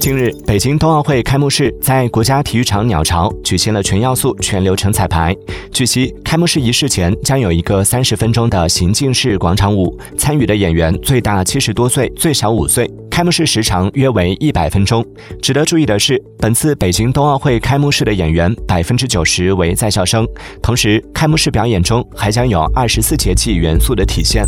近日，北京冬奥会开幕式在国家体育场鸟巢举行了全要素、全流程彩排。据悉，开幕式仪式前将有一个三十分钟的行进式广场舞，参与的演员最大七十多岁，最小五岁。开幕式时长约为一百分钟。值得注意的是，本次北京冬奥会开幕式的演员百分之九十为在校生，同时开幕式表演中还将有二十四节气元素的体现。